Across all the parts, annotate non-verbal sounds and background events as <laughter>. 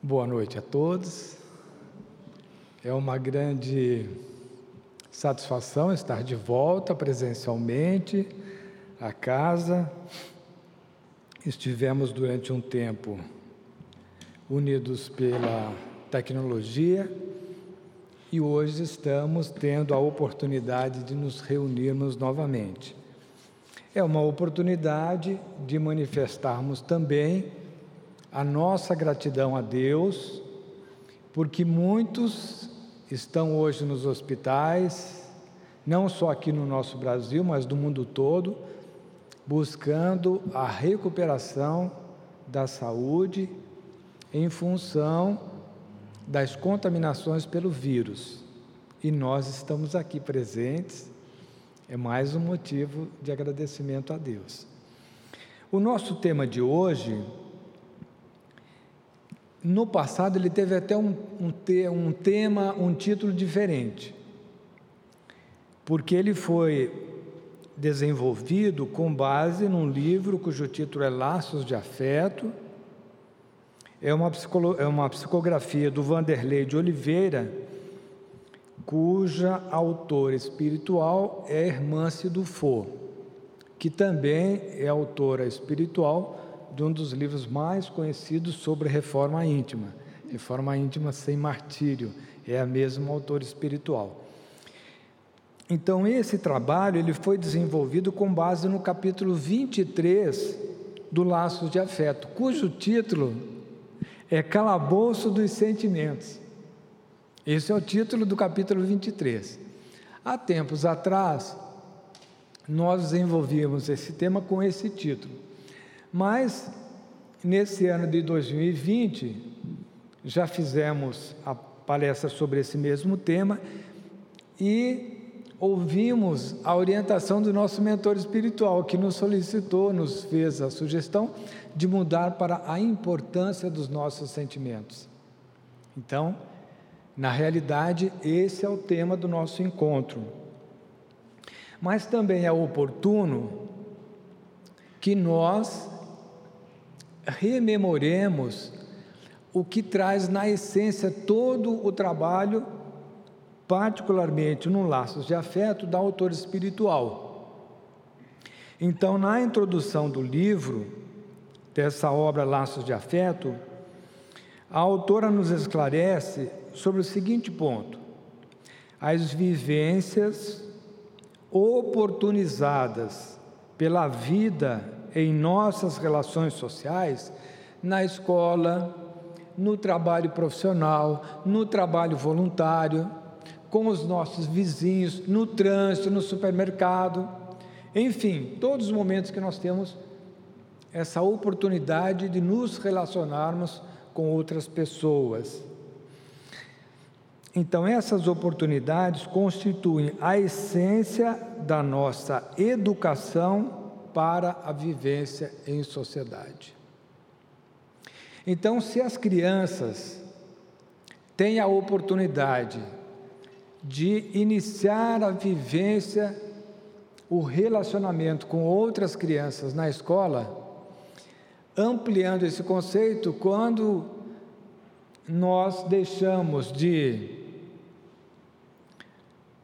Boa noite a todos. É uma grande satisfação estar de volta presencialmente à casa. Estivemos durante um tempo unidos pela tecnologia e hoje estamos tendo a oportunidade de nos reunirmos novamente. É uma oportunidade de manifestarmos também a nossa gratidão a Deus, porque muitos estão hoje nos hospitais, não só aqui no nosso Brasil, mas do mundo todo, buscando a recuperação da saúde em função das contaminações pelo vírus. E nós estamos aqui presentes, é mais um motivo de agradecimento a Deus. O nosso tema de hoje no passado ele teve até um, um, um tema, um título diferente, porque ele foi desenvolvido com base num livro cujo título é Laços de Afeto, é uma, é uma psicografia do Vanderlei de Oliveira, cuja autora espiritual é Hermance Dufour, que também é autora espiritual de um dos livros mais conhecidos sobre reforma íntima. Reforma íntima sem martírio, é a mesma autor espiritual. Então, esse trabalho ele foi desenvolvido com base no capítulo 23 do Laços de Afeto, cujo título é Calabouço dos Sentimentos. Esse é o título do capítulo 23. Há tempos atrás, nós desenvolvíamos esse tema com esse título. Mas, nesse ano de 2020, já fizemos a palestra sobre esse mesmo tema e ouvimos a orientação do nosso mentor espiritual, que nos solicitou, nos fez a sugestão de mudar para a importância dos nossos sentimentos. Então, na realidade, esse é o tema do nosso encontro. Mas também é oportuno que nós rememoremos o que traz na essência todo o trabalho, particularmente no Laços de Afeto, da autora espiritual. Então, na introdução do livro, dessa obra Laços de Afeto, a autora nos esclarece sobre o seguinte ponto: as vivências oportunizadas pela vida em nossas relações sociais, na escola, no trabalho profissional, no trabalho voluntário, com os nossos vizinhos, no trânsito, no supermercado, enfim, todos os momentos que nós temos essa oportunidade de nos relacionarmos com outras pessoas. Então, essas oportunidades constituem a essência da nossa educação para a vivência em sociedade. Então, se as crianças têm a oportunidade de iniciar a vivência, o relacionamento com outras crianças na escola, ampliando esse conceito, quando nós deixamos de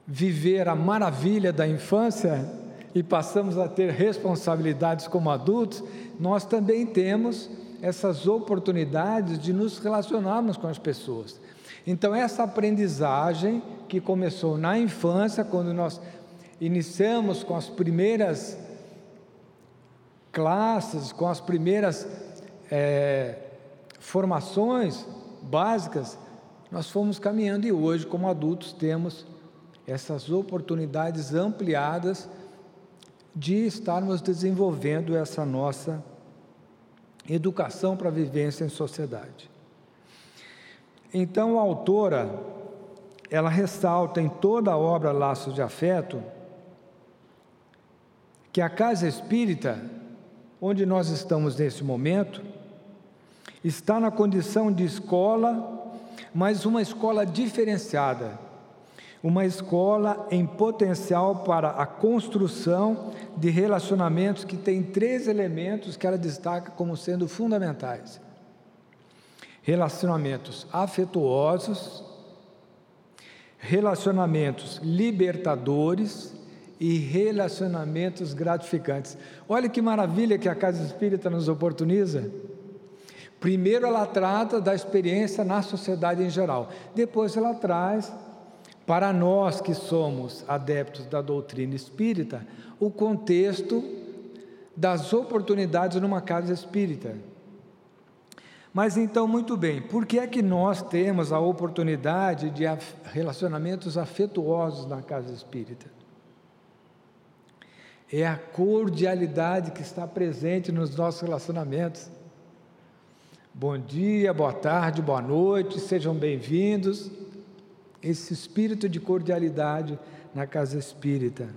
viver a maravilha da infância e passamos a ter responsabilidades como adultos, nós também temos essas oportunidades de nos relacionarmos com as pessoas. Então, essa aprendizagem que começou na infância, quando nós iniciamos com as primeiras classes, com as primeiras é, formações básicas, nós fomos caminhando e hoje, como adultos, temos essas oportunidades ampliadas de estarmos desenvolvendo essa nossa educação para a vivência em sociedade. Então, a autora, ela ressalta em toda a obra Laços de Afeto, que a casa espírita, onde nós estamos nesse momento, está na condição de escola, mas uma escola diferenciada, uma escola em potencial para a construção de relacionamentos que tem três elementos que ela destaca como sendo fundamentais. relacionamentos afetuosos, relacionamentos libertadores e relacionamentos gratificantes. Olha que maravilha que a Casa Espírita nos oportuniza. Primeiro, ela trata da experiência na sociedade em geral, depois, ela traz para nós que somos adeptos da doutrina espírita o contexto das oportunidades numa casa espírita. Mas então, muito bem, por que é que nós temos a oportunidade de relacionamentos afetuosos na casa espírita? É a cordialidade que está presente nos nossos relacionamentos. Bom dia, boa tarde, boa noite, sejam bem-vindos. Esse espírito de cordialidade na casa espírita.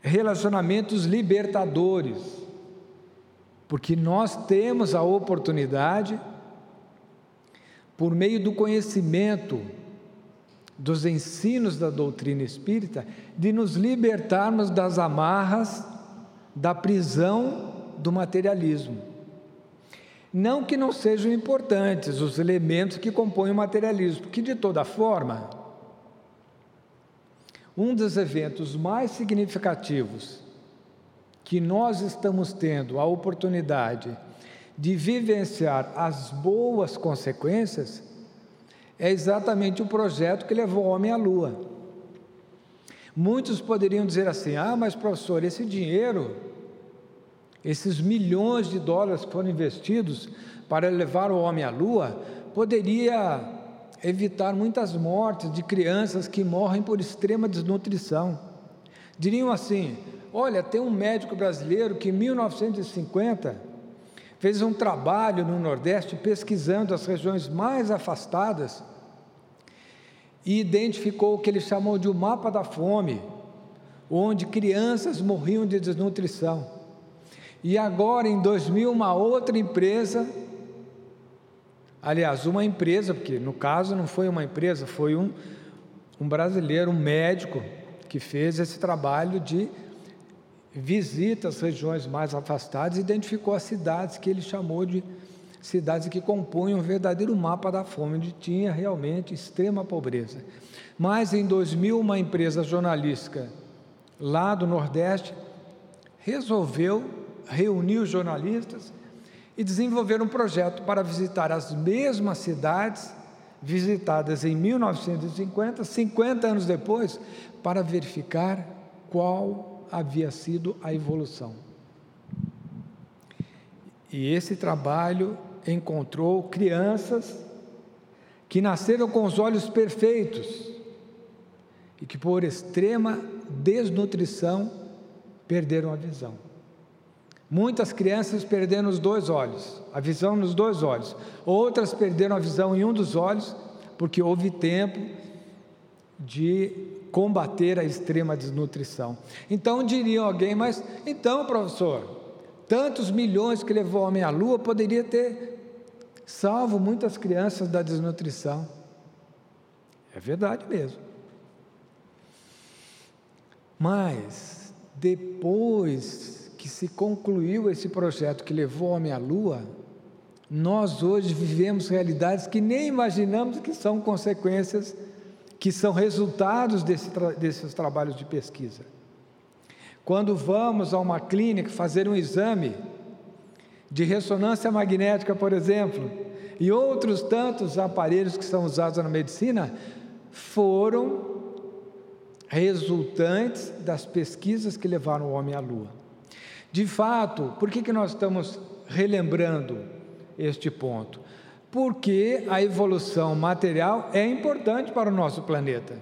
Relacionamentos libertadores porque nós temos a oportunidade, por meio do conhecimento dos ensinos da doutrina espírita, de nos libertarmos das amarras da prisão do materialismo. Não que não sejam importantes os elementos que compõem o materialismo, porque de toda forma, um dos eventos mais significativos que nós estamos tendo a oportunidade de vivenciar as boas consequências, é exatamente o projeto que levou o homem à Lua. Muitos poderiam dizer assim: ah, mas professor, esse dinheiro, esses milhões de dólares que foram investidos para levar o homem à Lua, poderia evitar muitas mortes de crianças que morrem por extrema desnutrição. Diriam assim: Olha, tem um médico brasileiro que em 1950 fez um trabalho no Nordeste pesquisando as regiões mais afastadas e identificou o que ele chamou de o mapa da fome, onde crianças morriam de desnutrição. E agora, em 2000, uma outra empresa, aliás, uma empresa, porque no caso não foi uma empresa, foi um, um brasileiro, um médico, que fez esse trabalho de visita as regiões mais afastadas, identificou as cidades que ele chamou de cidades que compunham um verdadeiro mapa da fome, onde tinha realmente extrema pobreza. Mas em 2000, uma empresa jornalística lá do Nordeste resolveu reunir os jornalistas e desenvolver um projeto para visitar as mesmas cidades visitadas em 1950, 50 anos depois, para verificar qual havia sido a evolução. E esse trabalho encontrou crianças que nasceram com os olhos perfeitos e que, por extrema desnutrição, perderam a visão. Muitas crianças perderam os dois olhos, a visão nos dois olhos. Outras perderam a visão em um dos olhos, porque houve tempo de combater a extrema desnutrição. Então diria alguém, mas então, professor, tantos milhões que levou o homem à lua poderia ter salvo muitas crianças da desnutrição. É verdade mesmo. Mas depois que se concluiu esse projeto que levou o homem à lua, nós hoje vivemos realidades que nem imaginamos que são consequências que são resultados desse desses trabalhos de pesquisa. Quando vamos a uma clínica fazer um exame de ressonância magnética, por exemplo, e outros tantos aparelhos que são usados na medicina, foram resultantes das pesquisas que levaram o homem à Lua. De fato, por que, que nós estamos relembrando este ponto? porque a evolução material é importante para o nosso planeta.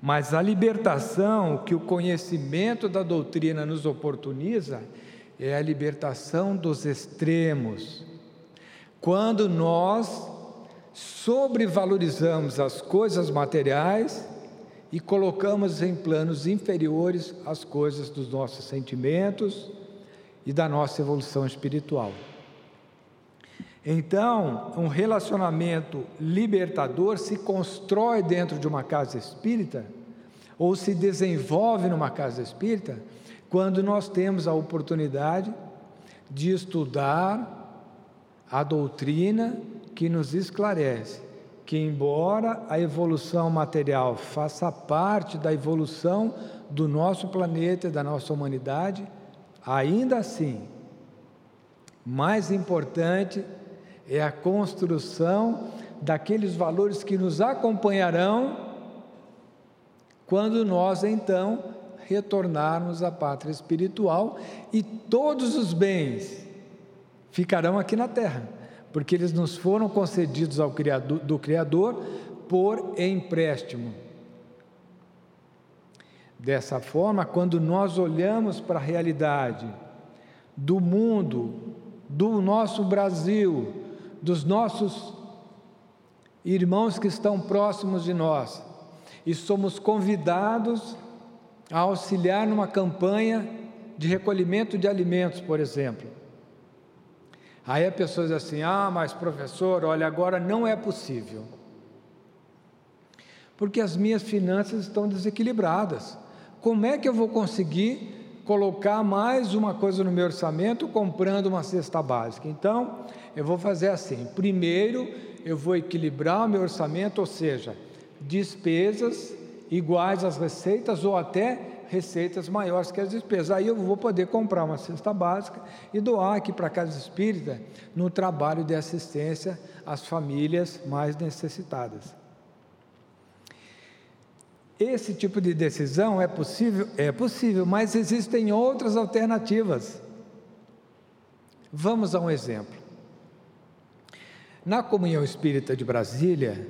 Mas a libertação que o conhecimento da doutrina nos oportuniza é a libertação dos extremos. Quando nós sobrevalorizamos as coisas materiais e colocamos em planos inferiores as coisas dos nossos sentimentos e da nossa evolução espiritual. Então, um relacionamento libertador se constrói dentro de uma casa espírita, ou se desenvolve numa casa espírita, quando nós temos a oportunidade de estudar a doutrina que nos esclarece que, embora a evolução material faça parte da evolução do nosso planeta e da nossa humanidade, ainda assim, mais importante é a construção daqueles valores que nos acompanharão quando nós então retornarmos à pátria espiritual e todos os bens ficarão aqui na terra porque eles nos foram concedidos ao criador, do Criador por empréstimo. Dessa forma, quando nós olhamos para a realidade do mundo, do nosso Brasil, dos nossos irmãos que estão próximos de nós, e somos convidados a auxiliar numa campanha de recolhimento de alimentos, por exemplo. Aí a pessoa diz assim: ah, mas professor, olha, agora não é possível. Porque as minhas finanças estão desequilibradas. Como é que eu vou conseguir colocar mais uma coisa no meu orçamento comprando uma cesta básica? Então, eu vou fazer assim: primeiro, eu vou equilibrar o meu orçamento, ou seja, despesas iguais às receitas ou até receitas maiores que as despesas. Aí eu vou poder comprar uma cesta básica e doar aqui para a Casa Espírita no trabalho de assistência às famílias mais necessitadas. Esse tipo de decisão é possível? É possível, mas existem outras alternativas. Vamos a um exemplo. Na Comunhão Espírita de Brasília,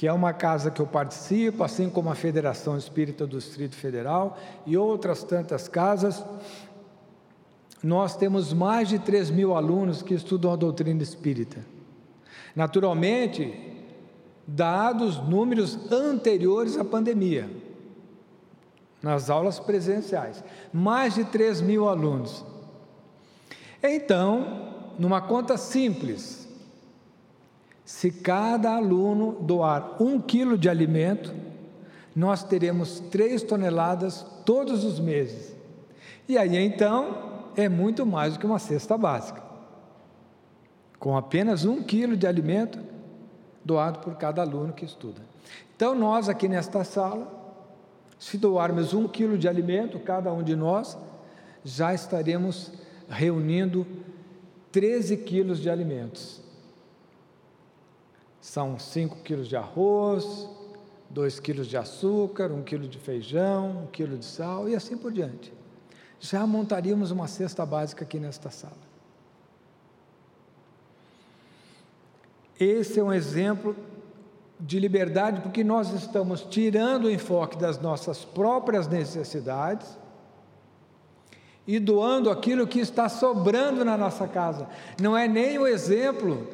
que é uma casa que eu participo, assim como a Federação Espírita do Distrito Federal e outras tantas casas. Nós temos mais de 3 mil alunos que estudam a doutrina espírita. Naturalmente, dados números anteriores à pandemia, nas aulas presenciais, mais de 3 mil alunos. Então, numa conta simples, se cada aluno doar um quilo de alimento, nós teremos três toneladas todos os meses. E aí então é muito mais do que uma cesta básica. Com apenas um quilo de alimento doado por cada aluno que estuda. Então nós aqui nesta sala, se doarmos um quilo de alimento, cada um de nós, já estaremos reunindo 13 quilos de alimentos. São 5 quilos de arroz, 2 quilos de açúcar, 1 um quilo de feijão, 1 um quilo de sal e assim por diante. Já montaríamos uma cesta básica aqui nesta sala. Esse é um exemplo de liberdade, porque nós estamos tirando o enfoque das nossas próprias necessidades e doando aquilo que está sobrando na nossa casa. Não é nem o exemplo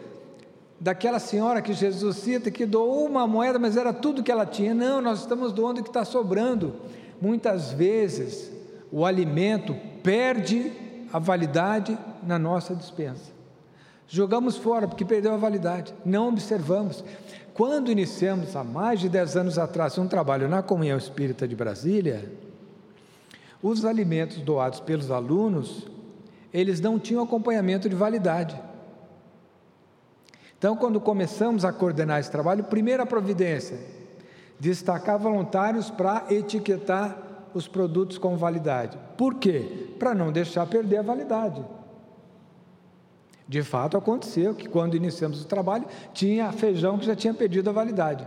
daquela senhora que Jesus cita que doou uma moeda, mas era tudo que ela tinha. Não, nós estamos doando o que está sobrando. Muitas vezes o alimento perde a validade na nossa dispensa. Jogamos fora porque perdeu a validade, não observamos. Quando iniciamos há mais de 10 anos atrás um trabalho na Comunhão Espírita de Brasília, os alimentos doados pelos alunos, eles não tinham acompanhamento de validade. Então, quando começamos a coordenar esse trabalho, primeira providência, destacar voluntários para etiquetar os produtos com validade. Por quê? Para não deixar perder a validade. De fato, aconteceu que quando iniciamos o trabalho, tinha feijão que já tinha perdido a validade.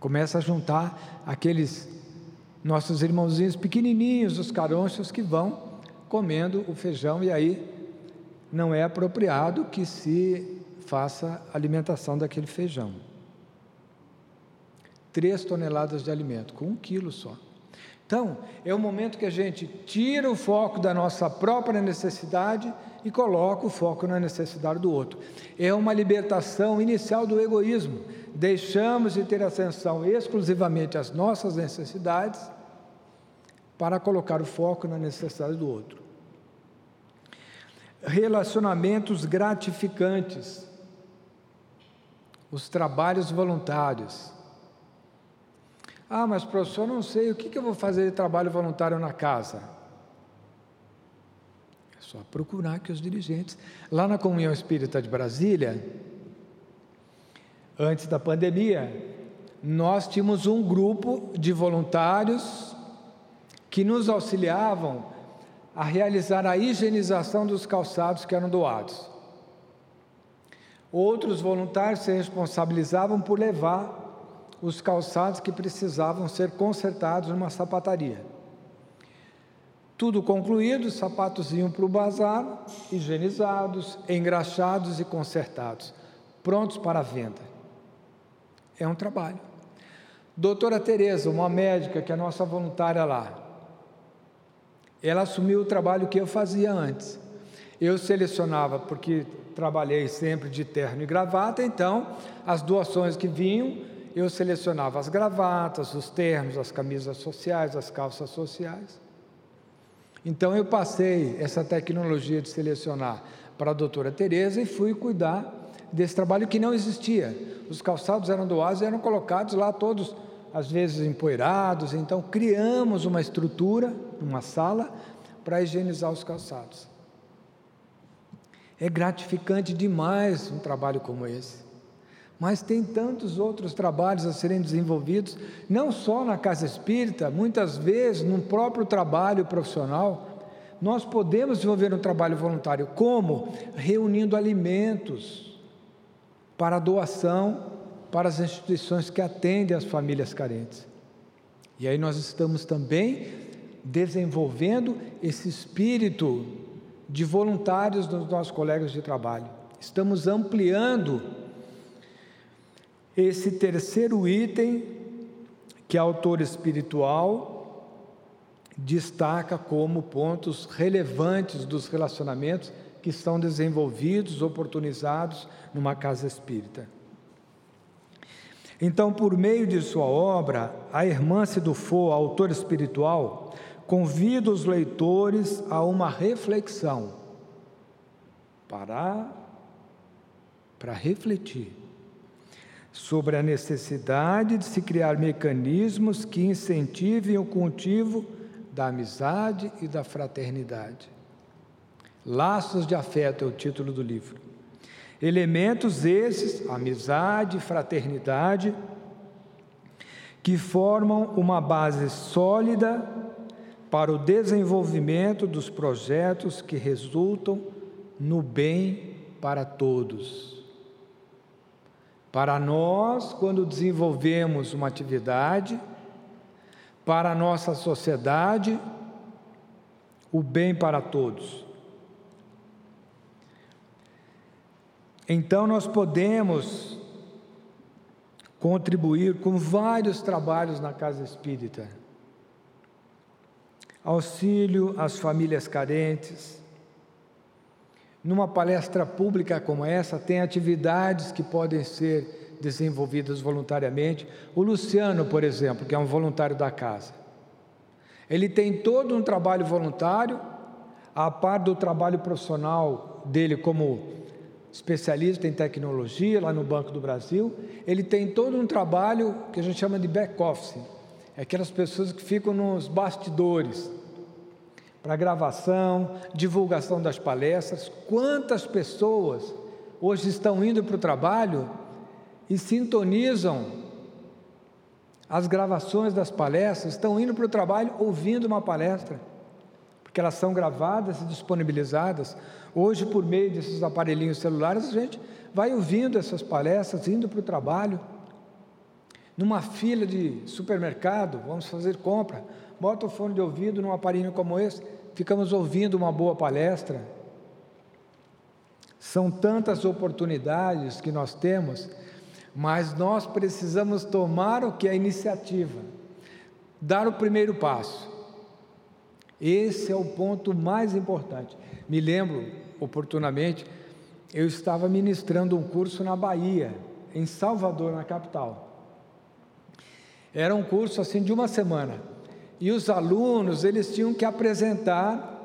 Começa a juntar aqueles nossos irmãozinhos pequenininhos, os caronchos, que vão comendo o feijão e aí não é apropriado que se faça alimentação daquele feijão. Três toneladas de alimento, com um quilo só. Então, é o momento que a gente tira o foco da nossa própria necessidade e coloca o foco na necessidade do outro. É uma libertação inicial do egoísmo. Deixamos de ter atenção exclusivamente às nossas necessidades para colocar o foco na necessidade do outro relacionamentos gratificantes, os trabalhos voluntários. Ah, mas professor, não sei, o que, eu vou fazer de trabalho voluntário na casa? Só procurar que os dirigentes. Lá na Comunhão Espírita de Brasília, antes da pandemia, nós tínhamos um grupo de voluntários que nos auxiliavam a realizar a higienização dos calçados que eram doados. Outros voluntários se responsabilizavam por levar os calçados que precisavam ser consertados numa sapataria. Tudo concluído, os sapatos iam para o bazar, higienizados, engraxados e consertados, prontos para a venda. É um trabalho. Doutora Tereza, uma médica que é nossa voluntária lá, ela assumiu o trabalho que eu fazia antes. Eu selecionava, porque trabalhei sempre de terno e gravata, então as doações que vinham, eu selecionava as gravatas, os ternos, as camisas sociais, as calças sociais. Então eu passei essa tecnologia de selecionar para a doutora Tereza e fui cuidar desse trabalho que não existia. Os calçados eram doados e eram colocados lá todos, às vezes empoeirados. Então criamos uma estrutura, uma sala, para higienizar os calçados. É gratificante demais um trabalho como esse. Mas tem tantos outros trabalhos a serem desenvolvidos, não só na casa espírita, muitas vezes no próprio trabalho profissional. Nós podemos desenvolver um trabalho voluntário, como? Reunindo alimentos para doação para as instituições que atendem as famílias carentes. E aí nós estamos também desenvolvendo esse espírito de voluntários dos nossos colegas de trabalho. Estamos ampliando esse terceiro item que a autor espiritual destaca como pontos relevantes dos relacionamentos que são desenvolvidos, oportunizados numa casa espírita. Então, por meio de sua obra, a Irmã Sidufo, autor espiritual, convida os leitores a uma reflexão, parar para refletir sobre a necessidade de se criar mecanismos que incentivem o cultivo da amizade e da fraternidade. Laços de afeto é o título do livro. Elementos esses, amizade, fraternidade, que formam uma base sólida para o desenvolvimento dos projetos que resultam no bem para todos. Para nós, quando desenvolvemos uma atividade, para a nossa sociedade, o bem para todos. Então, nós podemos contribuir com vários trabalhos na casa espírita. Auxílio às famílias carentes, numa palestra pública como essa, tem atividades que podem ser desenvolvidas voluntariamente. O Luciano, por exemplo, que é um voluntário da casa, ele tem todo um trabalho voluntário, a par do trabalho profissional dele como especialista em tecnologia lá no Banco do Brasil, ele tem todo um trabalho que a gente chama de back office, é aquelas pessoas que ficam nos bastidores, para gravação, divulgação das palestras. Quantas pessoas hoje estão indo para o trabalho e sintonizam as gravações das palestras, estão indo para o trabalho ouvindo uma palestra, porque elas são gravadas e disponibilizadas. Hoje, por meio desses aparelhinhos celulares, a gente vai ouvindo essas palestras, indo para o trabalho. Numa fila de supermercado, vamos fazer compra, bota o fone de ouvido num aparelho como esse, ficamos ouvindo uma boa palestra. São tantas oportunidades que nós temos, mas nós precisamos tomar o que é a iniciativa, dar o primeiro passo. Esse é o ponto mais importante. Me lembro oportunamente, eu estava ministrando um curso na Bahia, em Salvador, na capital. Era um curso assim de uma semana e os alunos eles tinham que apresentar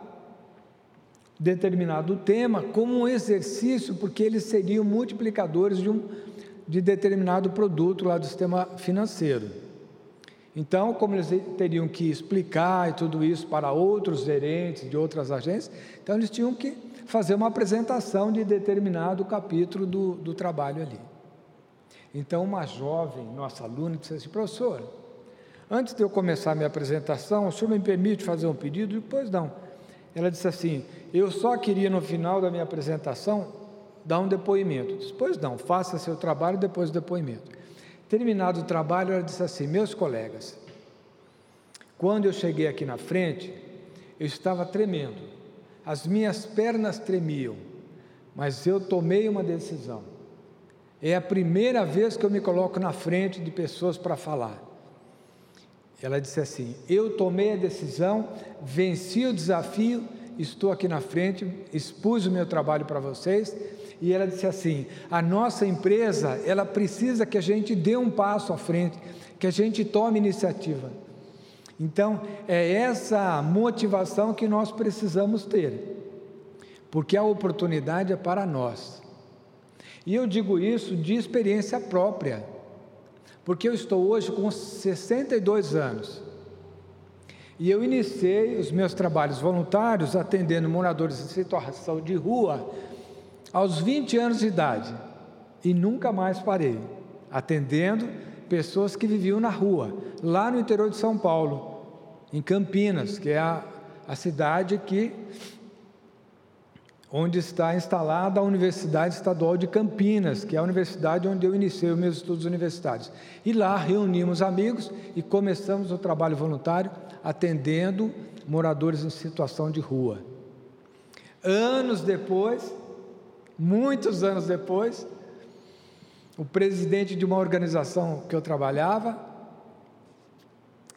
determinado tema como um exercício, porque eles seriam multiplicadores de um de determinado produto lá do sistema financeiro. Então, como eles teriam que explicar e tudo isso para outros gerentes de outras agências, então eles tinham que fazer uma apresentação de determinado capítulo do, do trabalho ali. Então, uma jovem, nossa aluna, disse assim: professor, antes de eu começar a minha apresentação, o senhor me permite fazer um pedido? Pois não. Ela disse assim: eu só queria no final da minha apresentação dar um depoimento. Disse, pois não, faça seu trabalho depois do depoimento. Terminado o trabalho, ela disse assim: Meus colegas, quando eu cheguei aqui na frente, eu estava tremendo, as minhas pernas tremiam, mas eu tomei uma decisão. É a primeira vez que eu me coloco na frente de pessoas para falar. Ela disse assim: Eu tomei a decisão, venci o desafio, estou aqui na frente, expus o meu trabalho para vocês e ela disse assim: a nossa empresa, ela precisa que a gente dê um passo à frente, que a gente tome iniciativa. Então, é essa motivação que nós precisamos ter, porque a oportunidade é para nós. E eu digo isso de experiência própria, porque eu estou hoje com 62 anos. E eu iniciei os meus trabalhos voluntários atendendo moradores em situação de rua aos 20 anos de idade e nunca mais parei, atendendo pessoas que viviam na rua, lá no interior de São Paulo, em Campinas, que é a, a cidade que onde está instalada a Universidade Estadual de Campinas, que é a universidade onde eu iniciei os meus estudos universitários. E lá reunimos amigos e começamos o trabalho voluntário atendendo moradores em situação de rua. Anos depois, Muitos anos depois, o presidente de uma organização que eu trabalhava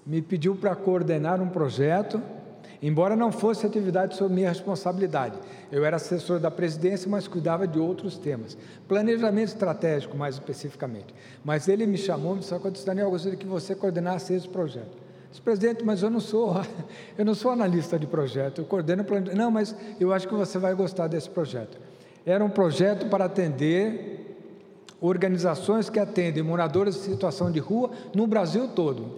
me pediu para coordenar um projeto, embora não fosse atividade sob minha responsabilidade. Eu era assessor da presidência, mas cuidava de outros temas. Planejamento estratégico, mais especificamente. Mas ele me chamou e disse, Daniel, eu gostaria que você coordenasse esse projeto. Disse, presidente, mas eu não sou, <laughs> eu não sou analista de projeto, eu coordeno planejamento. Não, mas eu acho que você vai gostar desse projeto. Era um projeto para atender organizações que atendem moradores em situação de rua no Brasil todo.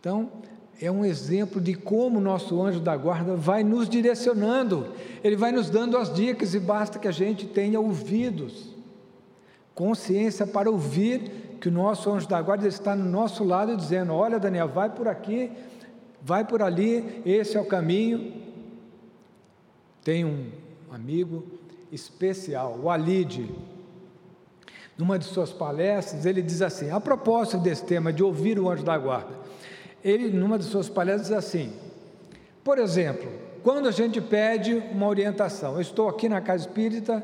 Então, é um exemplo de como o nosso anjo da guarda vai nos direcionando, ele vai nos dando as dicas e basta que a gente tenha ouvidos, consciência para ouvir que o nosso anjo da guarda está no nosso lado dizendo: Olha, Daniel, vai por aqui, vai por ali, esse é o caminho. Tem um amigo especial, o Alide. Numa de suas palestras, ele diz assim: a propósito desse tema de ouvir o anjo da guarda, ele, numa de suas palestras, diz assim: por exemplo, quando a gente pede uma orientação, eu estou aqui na casa espírita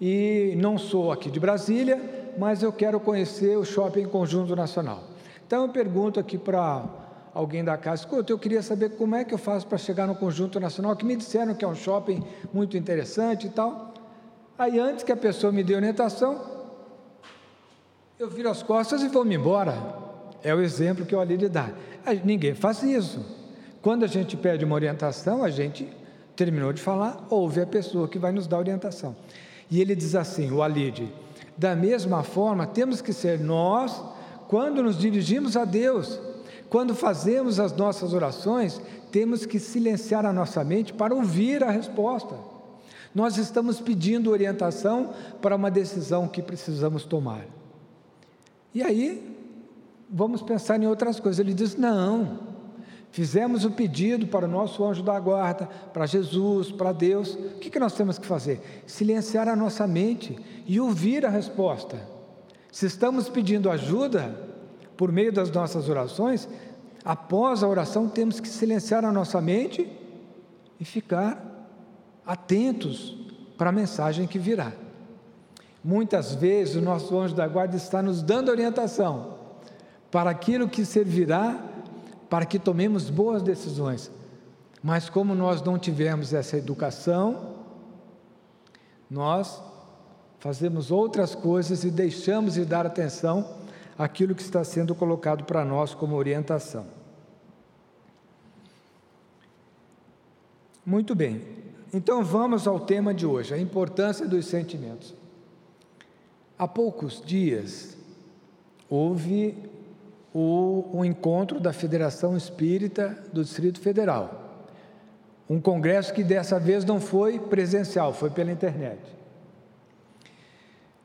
e não sou aqui de Brasília, mas eu quero conhecer o Shopping Conjunto Nacional. Então eu pergunto aqui para alguém da casa, escuta, eu queria saber como é que eu faço para chegar no Conjunto Nacional, que me disseram que é um shopping muito interessante e tal. Aí antes que a pessoa me dê orientação, eu viro as costas e vou-me embora. É o exemplo que eu ali lhe dá. Ninguém faz isso. Quando a gente pede uma orientação, a gente terminou de falar, ouve a pessoa que vai nos dar orientação. E ele diz assim, o Alide, da mesma forma, temos que ser nós, quando nos dirigimos a Deus, quando fazemos as nossas orações, temos que silenciar a nossa mente para ouvir a resposta. Nós estamos pedindo orientação para uma decisão que precisamos tomar. E aí, vamos pensar em outras coisas. Ele diz: não, fizemos o pedido para o nosso anjo da guarda, para Jesus, para Deus. O que, que nós temos que fazer? Silenciar a nossa mente e ouvir a resposta. Se estamos pedindo ajuda, por meio das nossas orações, após a oração temos que silenciar a nossa mente e ficar atentos para a mensagem que virá. Muitas vezes o nosso anjo da guarda está nos dando orientação para aquilo que servirá para que tomemos boas decisões. Mas como nós não tivemos essa educação, nós fazemos outras coisas e deixamos de dar atenção aquilo que está sendo colocado para nós como orientação. Muito bem, então vamos ao tema de hoje, a importância dos sentimentos. Há poucos dias houve o, encontro da Federação Espírita do Distrito Federal. Um congresso que dessa vez não foi presencial, foi pela internet.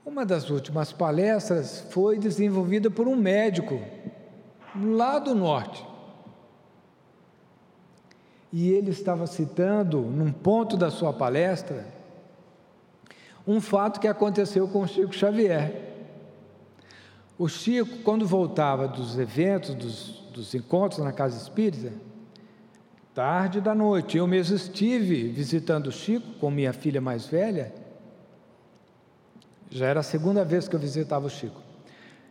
Uma das últimas palestras foi desenvolvida por um médico lá do norte. E ele estava citando, num ponto da sua palestra, um fato que aconteceu com o Chico Xavier. O Chico, quando voltava dos eventos, dos, dos encontros na casa espírita, tarde da noite, eu mesmo estive visitando o Chico com minha filha mais velha. Já era a segunda vez que eu visitava o Chico.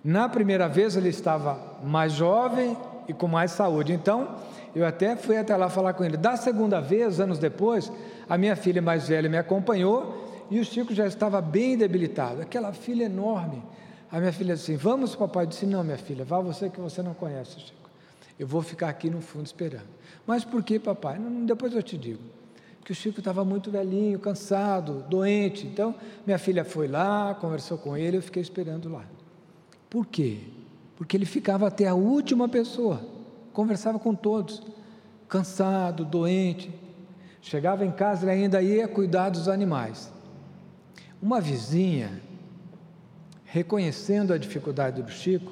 Na primeira vez ele estava mais jovem e com mais saúde. Então, eu até fui até lá falar com ele. Da segunda vez, anos depois, a minha filha mais velha me acompanhou e o Chico já estava bem debilitado. Aquela filha enorme, a minha filha disse assim: Vamos, papai. Eu disse: Não, minha filha, vá você que você não conhece, Chico. Eu vou ficar aqui no fundo esperando. Mas por que, papai? Depois eu te digo. Que o Chico estava muito velhinho, cansado, doente. Então, minha filha foi lá, conversou com ele, eu fiquei esperando lá. Por quê? Porque ele ficava até a última pessoa, conversava com todos, cansado, doente. Chegava em casa e ainda ia cuidar dos animais. Uma vizinha reconhecendo a dificuldade do Chico,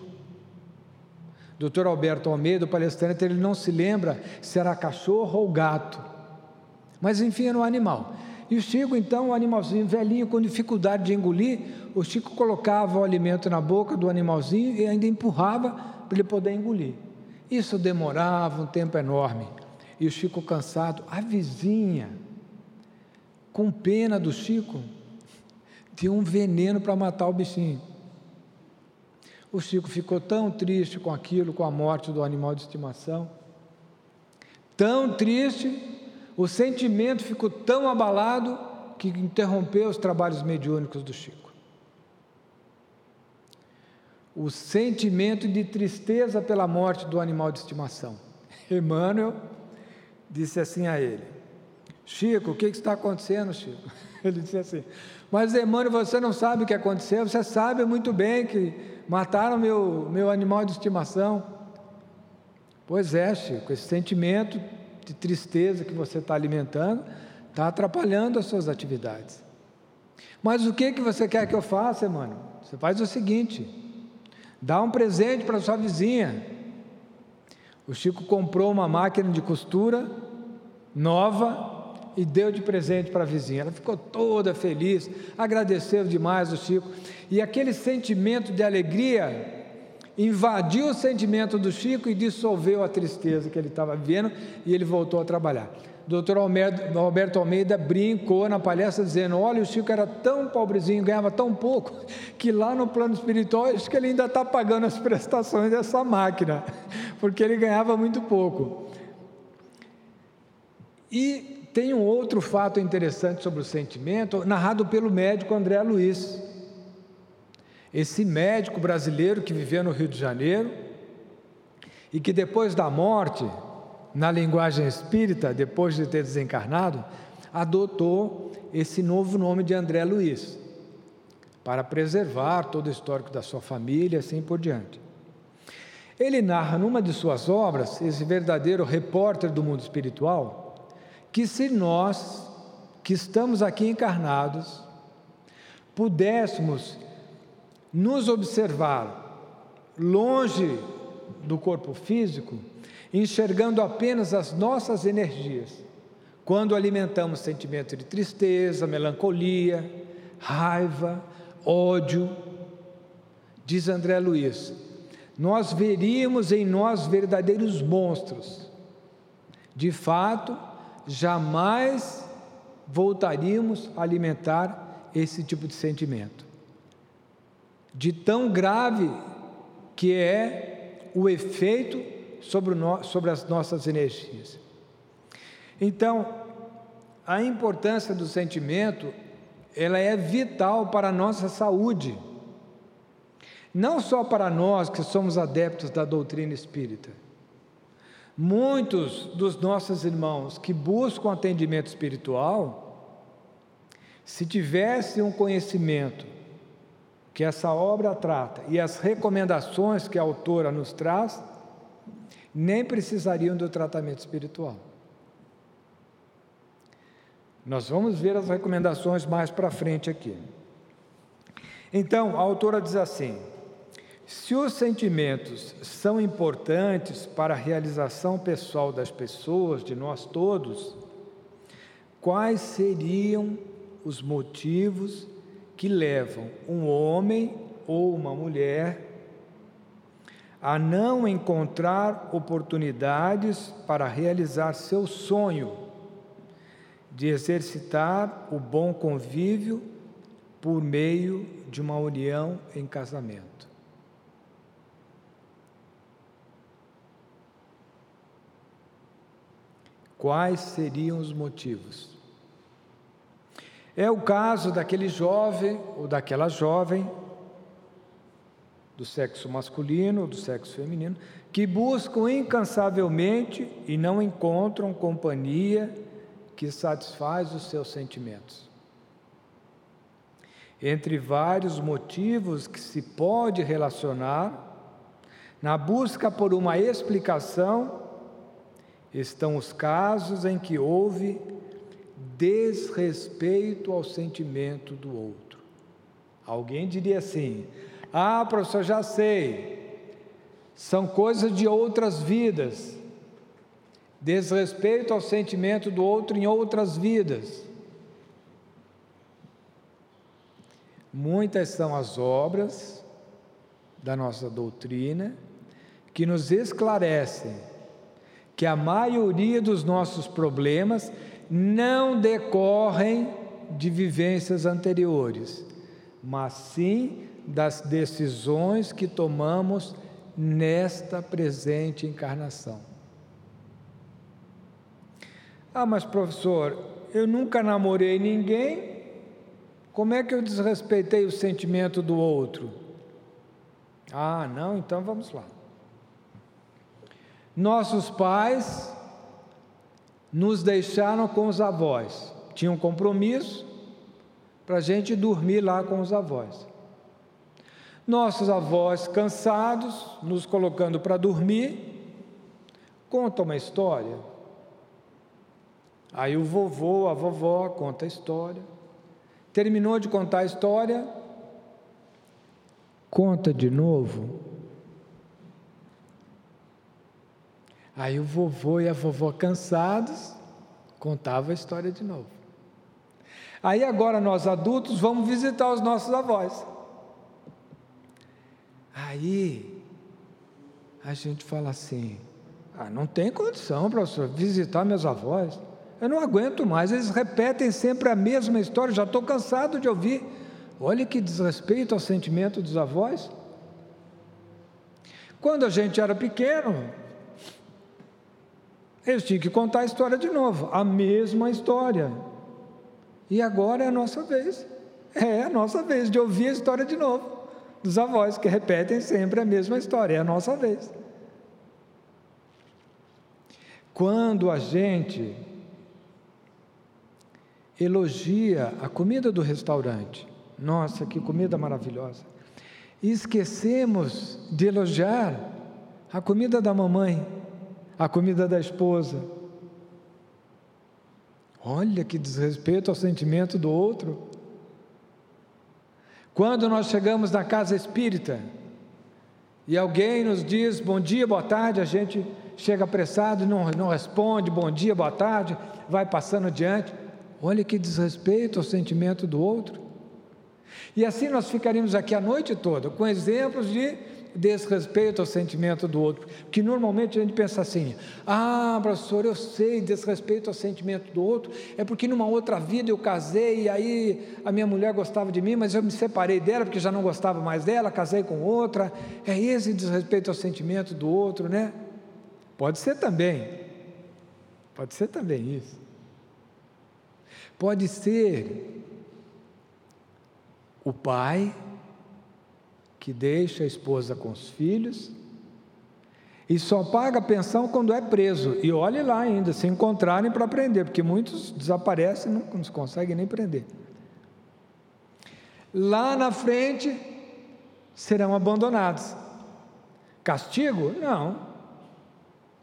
Dr. Alberto Almeida, o palestrante, ele não se lembra se era cachorro ou gato, mas enfim, era um animal. E o Chico, então, um animalzinho velhinho, com dificuldade de engolir, o Chico colocava o alimento na boca do animalzinho e ainda empurrava para ele poder engolir. Isso demorava um tempo enorme. E o Chico cansado, a vizinha, com pena do Chico, tinha um veneno para matar o bichinho. O Chico ficou tão triste com aquilo, com a morte do animal de estimação. Tão triste, o sentimento ficou tão abalado que interrompeu os trabalhos mediúnicos do Chico. O sentimento de tristeza pela morte do animal de estimação. Emmanuel disse assim a ele: Chico, o que está acontecendo, Chico? <laughs> Ele disse assim: Mas Emmanuel, você não sabe o que aconteceu, você sabe muito bem que mataram meu, meu animal de estimação. Pois é, Chico, esse sentimento de tristeza que você está alimentando está atrapalhando as suas atividades. Mas o que, que você quer que eu faça, mano? Você faz o seguinte: dá um presente para sua vizinha. O Chico comprou uma máquina de costura nova e deu de presente para a vizinha. Ela ficou toda feliz, agradeceu demais o Chico. E aquele sentimento de alegria invadiu o sentimento do Chico e dissolveu a tristeza que ele estava vivendo e ele voltou a trabalhar. Doutor Alberto Almeida brincou na palestra dizendo: Olha, o Chico era tão pobrezinho, ganhava tão pouco, que lá no plano espiritual acho que ele ainda está pagando as prestações dessa máquina, porque ele ganhava muito pouco. E tem um outro fato interessante sobre o sentimento, narrado pelo médico André Luiz. Esse médico brasileiro que vivia no Rio de Janeiro e que depois da morte, na linguagem espírita, depois de ter desencarnado, adotou esse novo nome de André Luiz, para preservar todo o histórico da sua família e assim por diante. Ele narra numa de suas obras, esse verdadeiro repórter do mundo espiritual, que se nós, que estamos aqui encarnados, pudéssemos nos observar longe do corpo físico, enxergando apenas as nossas energias, quando alimentamos sentimento de tristeza, melancolia, raiva, ódio, diz André Luiz, nós veríamos em nós verdadeiros monstros. De fato, jamais voltaríamos a alimentar esse tipo de sentimento de tão grave que é o efeito sobre, no, sobre as nossas energias. Então, a importância do sentimento, ela é vital para a nossa saúde. Não só para nós que somos adeptos da doutrina espírita. Muitos dos nossos irmãos que buscam atendimento espiritual, se tivessem um conhecimento que essa obra trata e as recomendações que a autora nos traz, nem precisariam do tratamento espiritual. Nós vamos ver as recomendações mais para frente aqui. Então, a autora diz assim: se os sentimentos são importantes para a realização pessoal das pessoas, de nós todos, quais seriam os motivos que levam um homem ou uma mulher a não encontrar oportunidades para realizar seu sonho de exercitar o bom convívio por meio de uma união em casamento. Quais seriam os motivos? É o caso daquele jovem ou daquela jovem do sexo masculino ou do sexo feminino que buscam incansavelmente e não encontram companhia que satisfaz os seus sentimentos. Entre vários motivos que se pode relacionar, na busca por uma explicação, estão os casos em que houve desrespeito ao sentimento do outro. Alguém diria assim: Ah, professor, já sei, são coisas de outras vidas. Desrespeito ao sentimento do outro em outras vidas. Muitas são as obras da nossa doutrina que nos esclarecem que a maioria dos nossos problemas não decorrem de vivências anteriores, mas sim das decisões que tomamos nesta presente encarnação. Ah, mas professor, eu nunca namorei ninguém, como é que eu desrespeitei o sentimento do outro? Ah, não, então vamos lá. Nossos pais nos deixaram com os avós. Tinha um compromisso para a gente dormir lá com os avós. Nossos avós, cansados, nos colocando para dormir, contam uma história. Aí o vovô, a vovó conta a história. Terminou de contar a história, conta de novo. Aí o vovô e a vovó cansados contavam a história de novo. Aí agora nós adultos vamos visitar os nossos avós. Aí a gente fala assim: ah, não tem condição, professor, visitar meus avós. Eu não aguento mais, eles repetem sempre a mesma história, já estou cansado de ouvir. Olha que desrespeito ao sentimento dos avós. Quando a gente era pequeno, eles tinham que contar a história de novo, a mesma história. E agora é a nossa vez. É a nossa vez de ouvir a história de novo. Dos avós que repetem sempre a mesma história. É a nossa vez. Quando a gente elogia a comida do restaurante, nossa, que comida maravilhosa, e esquecemos de elogiar a comida da mamãe, a comida da esposa. Olha que desrespeito ao sentimento do outro. Quando nós chegamos na casa espírita e alguém nos diz bom dia, boa tarde, a gente chega apressado, não, não responde bom dia, boa tarde, vai passando adiante. Olha que desrespeito ao sentimento do outro. E assim nós ficaríamos aqui a noite toda com exemplos de desrespeito ao sentimento do outro. Porque normalmente a gente pensa assim: ah, professor, eu sei, desrespeito ao sentimento do outro, é porque numa outra vida eu casei e aí a minha mulher gostava de mim, mas eu me separei dela porque já não gostava mais dela, casei com outra. É esse desrespeito ao sentimento do outro, né? Pode ser também. Pode ser também isso. Pode ser o pai que deixa a esposa com os filhos e só paga pensão quando é preso. E olhe lá ainda, se encontrarem para prender, porque muitos desaparecem e não conseguem nem prender. Lá na frente, serão abandonados. Castigo? Não.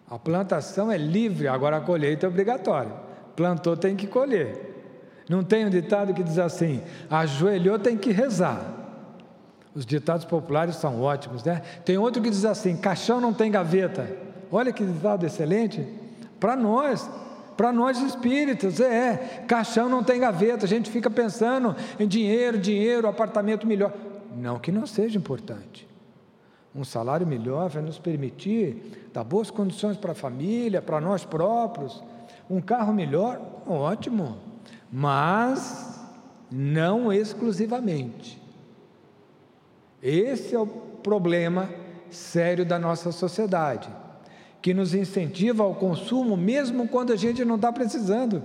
A plantação é livre, agora a colheita é obrigatória. Plantou, tem que colher. Não tem um ditado que diz assim: ajoelhou, tem que rezar. Os ditados populares são ótimos, né? Tem outro que diz assim: caixão não tem gaveta. Olha que ditado excelente. Para nós, para nós espíritas, é, caixão não tem gaveta. A gente fica pensando em dinheiro, dinheiro, apartamento melhor. Não que não seja importante. Um salário melhor vai nos permitir dar boas condições para a família, para nós próprios. Um carro melhor, ótimo mas não exclusivamente. Esse é o problema sério da nossa sociedade, que nos incentiva ao consumo mesmo quando a gente não está precisando.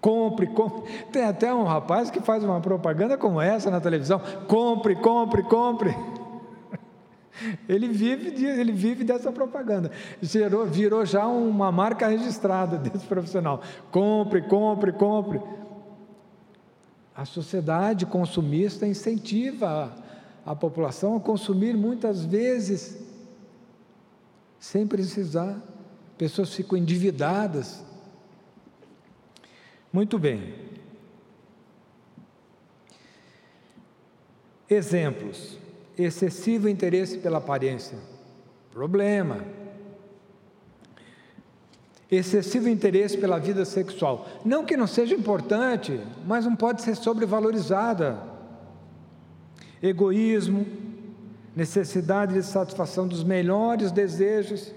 Compre, compre. Tem até um rapaz que faz uma propaganda como essa na televisão: compre, compre, compre. <laughs> Ele vive, ele vive dessa propaganda. Virou, virou já uma marca registrada <laughs> desse profissional. Compre, compre, compre. A sociedade consumista incentiva a, a população a consumir muitas vezes sem precisar. Pessoas ficam endividadas. Muito bem. Exemplos excessivo interesse pela aparência. Problema. Excessivo interesse pela vida sexual. Não que não seja importante, mas não pode ser sobrevalorizada. Egoísmo, necessidade de satisfação dos melhores desejos.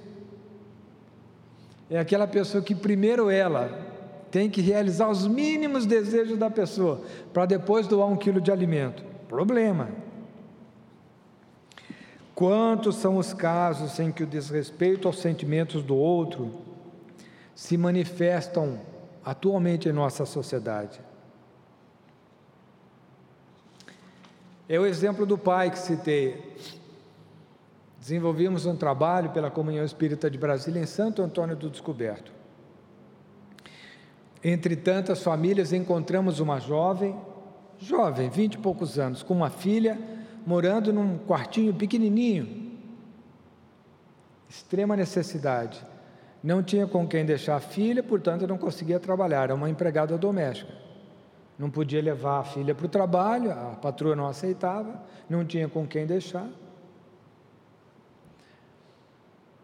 É aquela pessoa que primeiro ela tem que realizar os mínimos desejos da pessoa para depois doar um quilo de alimento. Problema. Quantos são os casos em que o desrespeito aos sentimentos do outro se manifestam atualmente em nossa sociedade? É o exemplo do pai que citei. Desenvolvimos um trabalho pela Comunhão Espírita de Brasília em Santo Antônio do Descoberto. Entre tantas famílias, encontramos uma jovem, jovem, vinte e poucos anos, com uma filha morando num quartinho pequenininho, extrema necessidade. Não tinha com quem deixar a filha, portanto não conseguia trabalhar, era uma empregada doméstica. Não podia levar a filha para o trabalho, a patroa não aceitava, não tinha com quem deixar.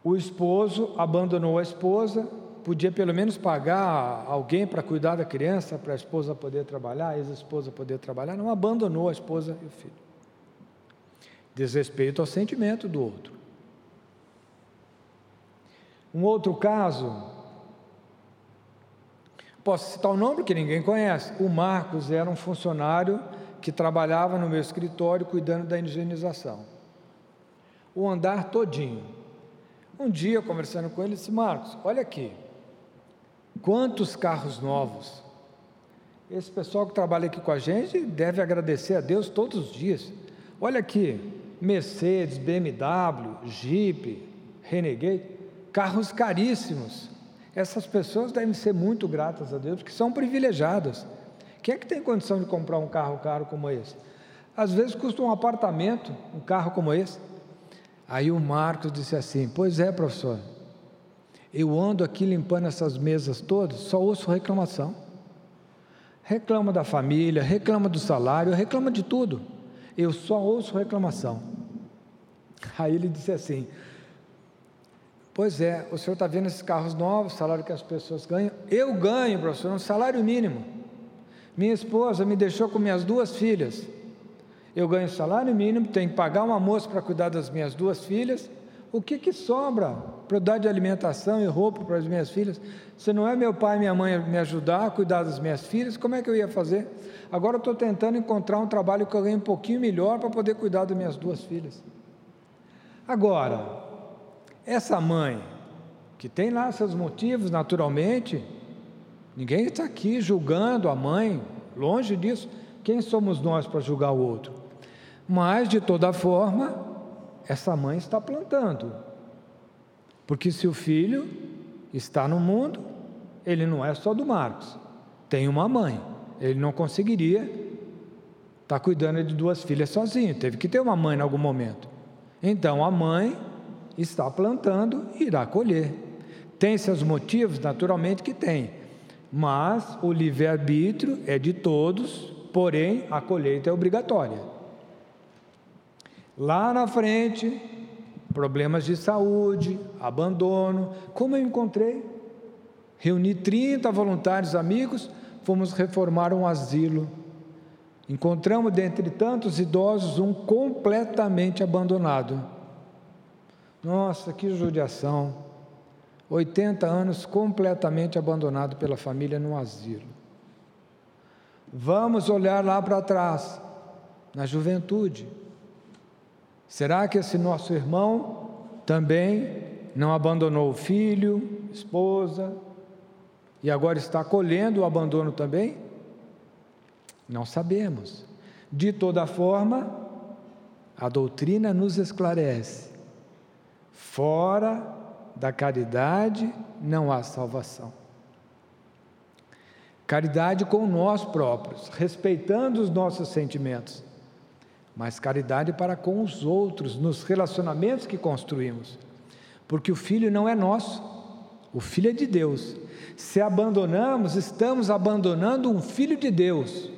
O esposo abandonou a esposa, podia pelo menos pagar alguém para cuidar da criança, para a esposa poder trabalhar, a ex-esposa poder trabalhar, não abandonou a esposa e o filho desrespeito ao sentimento do outro. Um outro caso, posso citar um nome que ninguém conhece. O Marcos era um funcionário que trabalhava no meu escritório cuidando da higienização. O andar todinho. Um dia, conversando com ele, disse: Marcos, olha aqui, quantos carros novos. Esse pessoal que trabalha aqui com a gente deve agradecer a Deus todos os dias. Olha aqui, Mercedes, BMW, Jeep, Renegade, carros caríssimos. Essas pessoas devem ser muito gratas a Deus, porque são privilegiadas. Quem é que tem condição de comprar um carro caro como esse? Às vezes custa um apartamento, um carro como esse. Aí o Marcos disse assim: Pois é, professor, eu ando aqui limpando essas mesas todas, só ouço reclamação. Reclama da família, reclama do salário, reclama de tudo. Eu só ouço reclamação. Aí ele disse assim: Pois é, o senhor está vendo esses carros novos, salário que as pessoas ganham? Eu ganho, professor, um salário mínimo. Minha esposa me deixou com minhas duas filhas. Eu ganho salário mínimo, tenho que pagar uma moça para cuidar das minhas duas filhas. O que, que sobra para eu dar de alimentação e roupa para as minhas filhas? Se não é meu pai e minha mãe me ajudar a cuidar das minhas filhas, como é que eu ia fazer? Agora eu estou tentando encontrar um trabalho que eu ganhe um pouquinho melhor para poder cuidar das minhas duas filhas. Agora, essa mãe, que tem lá seus motivos naturalmente, ninguém está aqui julgando a mãe, longe disso, quem somos nós para julgar o outro? Mas, de toda forma, essa mãe está plantando, porque se o filho está no mundo, ele não é só do Marcos, tem uma mãe. Ele não conseguiria está cuidando de duas filhas sozinho, teve que ter uma mãe em algum momento. Então a mãe está plantando irá colher. Tem seus motivos? Naturalmente que tem. Mas o livre-arbítrio é de todos, porém a colheita é obrigatória. Lá na frente, problemas de saúde, abandono. Como eu encontrei? Reuni 30 voluntários amigos, fomos reformar um asilo. Encontramos dentre tantos idosos um completamente abandonado. Nossa, que judiação! 80 anos completamente abandonado pela família no asilo. Vamos olhar lá para trás, na juventude. Será que esse nosso irmão também não abandonou o filho, esposa, e agora está colhendo o abandono também? Não sabemos. De toda forma, a doutrina nos esclarece: fora da caridade não há salvação. Caridade com nós próprios, respeitando os nossos sentimentos mas caridade para com os outros, nos relacionamentos que construímos. Porque o filho não é nosso, o filho é de Deus. Se abandonamos, estamos abandonando um filho de Deus.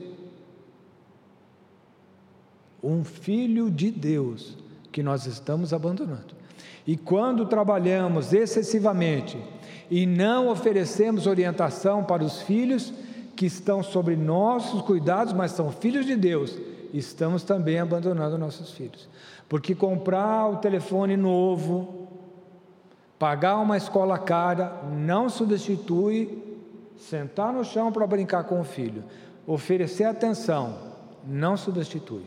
Um filho de Deus que nós estamos abandonando. E quando trabalhamos excessivamente e não oferecemos orientação para os filhos que estão sobre nossos cuidados, mas são filhos de Deus, estamos também abandonando nossos filhos. Porque comprar o telefone novo, pagar uma escola cara, não substitui sentar no chão para brincar com o filho. Oferecer atenção, não substitui.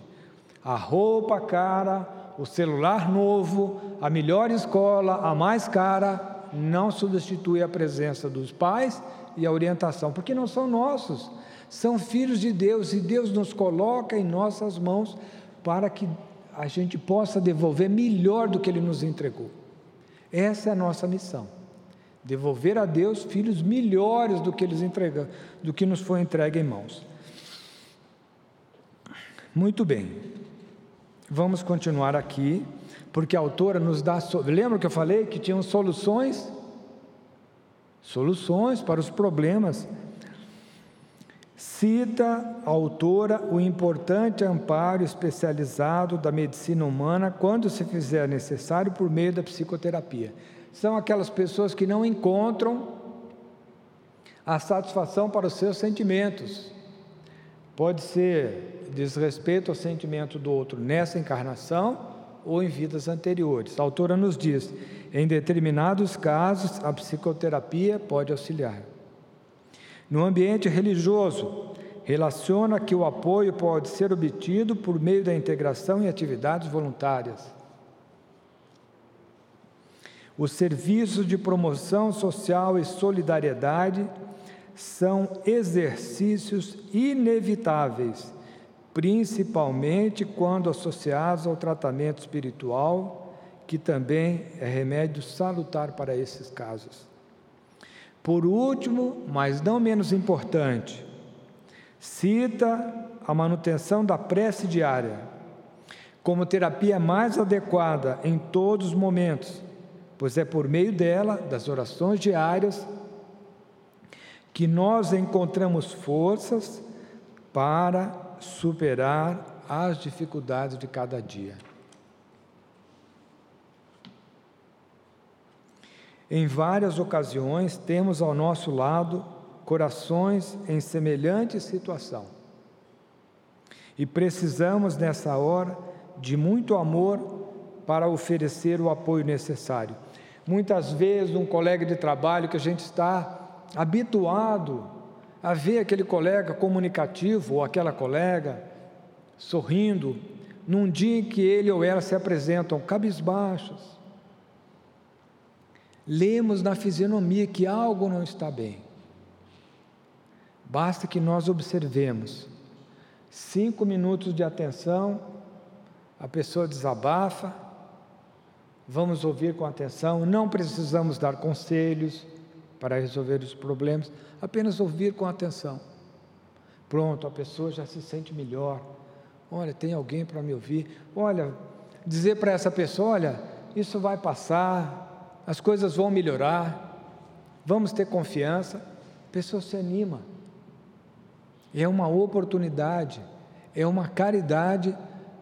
A roupa cara, o celular novo, a melhor escola, a mais cara, não substitui a presença dos pais e a orientação, porque não são nossos são filhos de Deus e Deus nos coloca em nossas mãos para que a gente possa devolver melhor do que Ele nos entregou. Essa é a nossa missão. Devolver a Deus filhos melhores do que eles entregam, do que nos foi entregue em mãos. Muito bem. Vamos continuar aqui, porque a autora nos dá. Lembra que eu falei que tinham soluções? Soluções para os problemas Cita a autora o importante amparo especializado da medicina humana quando se fizer necessário por meio da psicoterapia. São aquelas pessoas que não encontram a satisfação para os seus sentimentos. Pode ser desrespeito ao sentimento do outro nessa encarnação ou em vidas anteriores. A autora nos diz: em determinados casos, a psicoterapia pode auxiliar. No ambiente religioso, relaciona que o apoio pode ser obtido por meio da integração em atividades voluntárias. Os serviços de promoção social e solidariedade são exercícios inevitáveis, principalmente quando associados ao tratamento espiritual, que também é remédio salutar para esses casos. Por último, mas não menos importante, cita a manutenção da prece diária como terapia mais adequada em todos os momentos, pois é por meio dela, das orações diárias, que nós encontramos forças para superar as dificuldades de cada dia. Em várias ocasiões temos ao nosso lado corações em semelhante situação. E precisamos nessa hora de muito amor para oferecer o apoio necessário. Muitas vezes, um colega de trabalho que a gente está habituado a ver aquele colega comunicativo ou aquela colega sorrindo, num dia em que ele ou ela se apresentam cabisbaixos, lemos na fisionomia que algo não está bem. Basta que nós observemos. Cinco minutos de atenção, a pessoa desabafa, vamos ouvir com atenção, não precisamos dar conselhos para resolver os problemas, apenas ouvir com atenção. Pronto, a pessoa já se sente melhor, Olha, tem alguém para me ouvir. Olha, dizer para essa pessoa: olha, isso vai passar, as coisas vão melhorar, vamos ter confiança. A pessoa se anima. É uma oportunidade, é uma caridade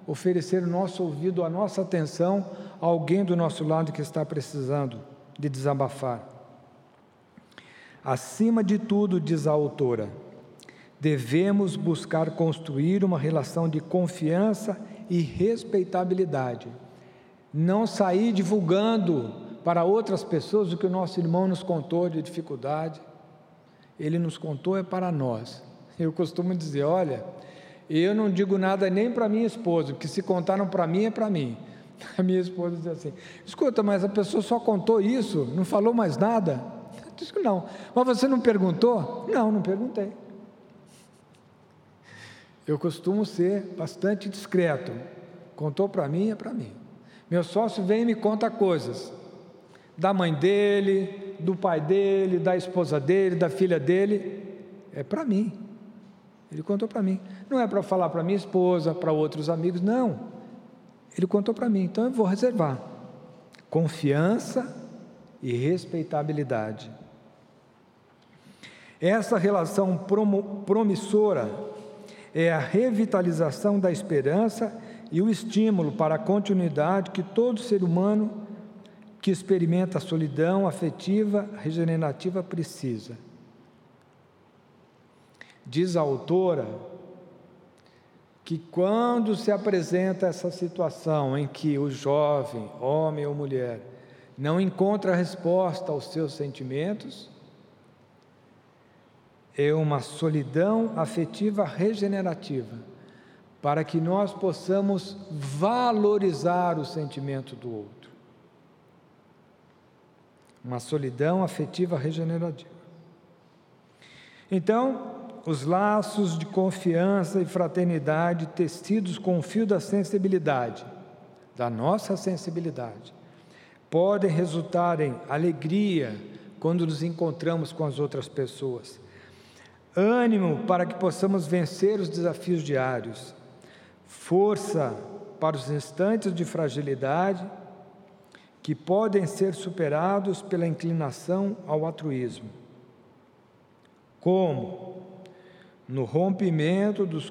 oferecer o nosso ouvido, a nossa atenção a alguém do nosso lado que está precisando de desabafar. Acima de tudo, diz a autora, devemos buscar construir uma relação de confiança e respeitabilidade. Não sair divulgando para outras pessoas o que o nosso irmão nos contou de dificuldade. Ele nos contou é para nós. Eu costumo dizer: olha, eu não digo nada nem para minha esposa, porque se contaram para mim é para mim. <laughs> A minha esposa diz assim: escuta, mas a pessoa só contou isso, não falou mais nada? Disse que não. Mas você não perguntou? Não, não perguntei. Eu costumo ser bastante discreto. Contou para mim, é para mim. Meu sócio vem e me conta coisas da mãe dele, do pai dele, da esposa dele, da filha dele. É para mim. Ele contou para mim. Não é para falar para minha esposa, para outros amigos, não. Ele contou para mim, então eu vou reservar. Confiança e respeitabilidade. Essa relação promissora é a revitalização da esperança e o estímulo para a continuidade que todo ser humano que experimenta a solidão afetiva regenerativa precisa. Diz a autora que quando se apresenta essa situação em que o jovem, homem ou mulher, não encontra resposta aos seus sentimentos, é uma solidão afetiva regenerativa, para que nós possamos valorizar o sentimento do outro. Uma solidão afetiva regenerativa. Então, os laços de confiança e fraternidade tecidos com o fio da sensibilidade, da nossa sensibilidade, podem resultar em alegria quando nos encontramos com as outras pessoas ânimo para que possamos vencer os desafios diários, força para os instantes de fragilidade que podem ser superados pela inclinação ao altruísmo. Como? No rompimento dos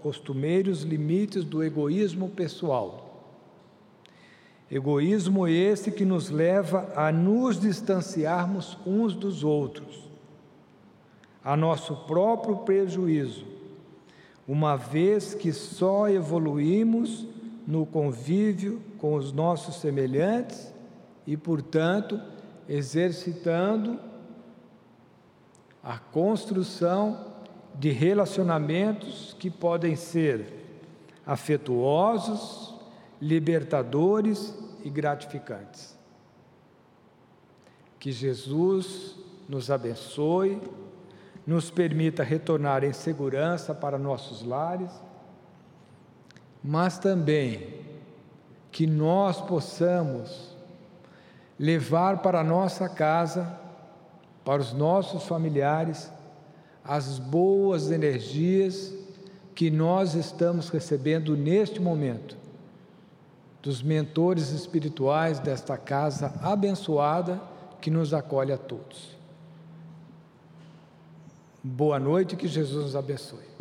costumeiros limites do egoísmo pessoal. Egoísmo esse que nos leva a nos distanciarmos uns dos outros a nosso próprio prejuízo, uma vez que só evoluímos no convívio com os nossos semelhantes e, portanto, exercitando a construção de relacionamentos que podem ser afetuosos, libertadores e gratificantes. Que Jesus nos abençoe nos permita retornar em segurança para nossos lares, mas também que nós possamos levar para nossa casa, para os nossos familiares, as boas energias que nós estamos recebendo neste momento dos mentores espirituais desta casa abençoada que nos acolhe a todos. Boa noite, que Jesus nos abençoe.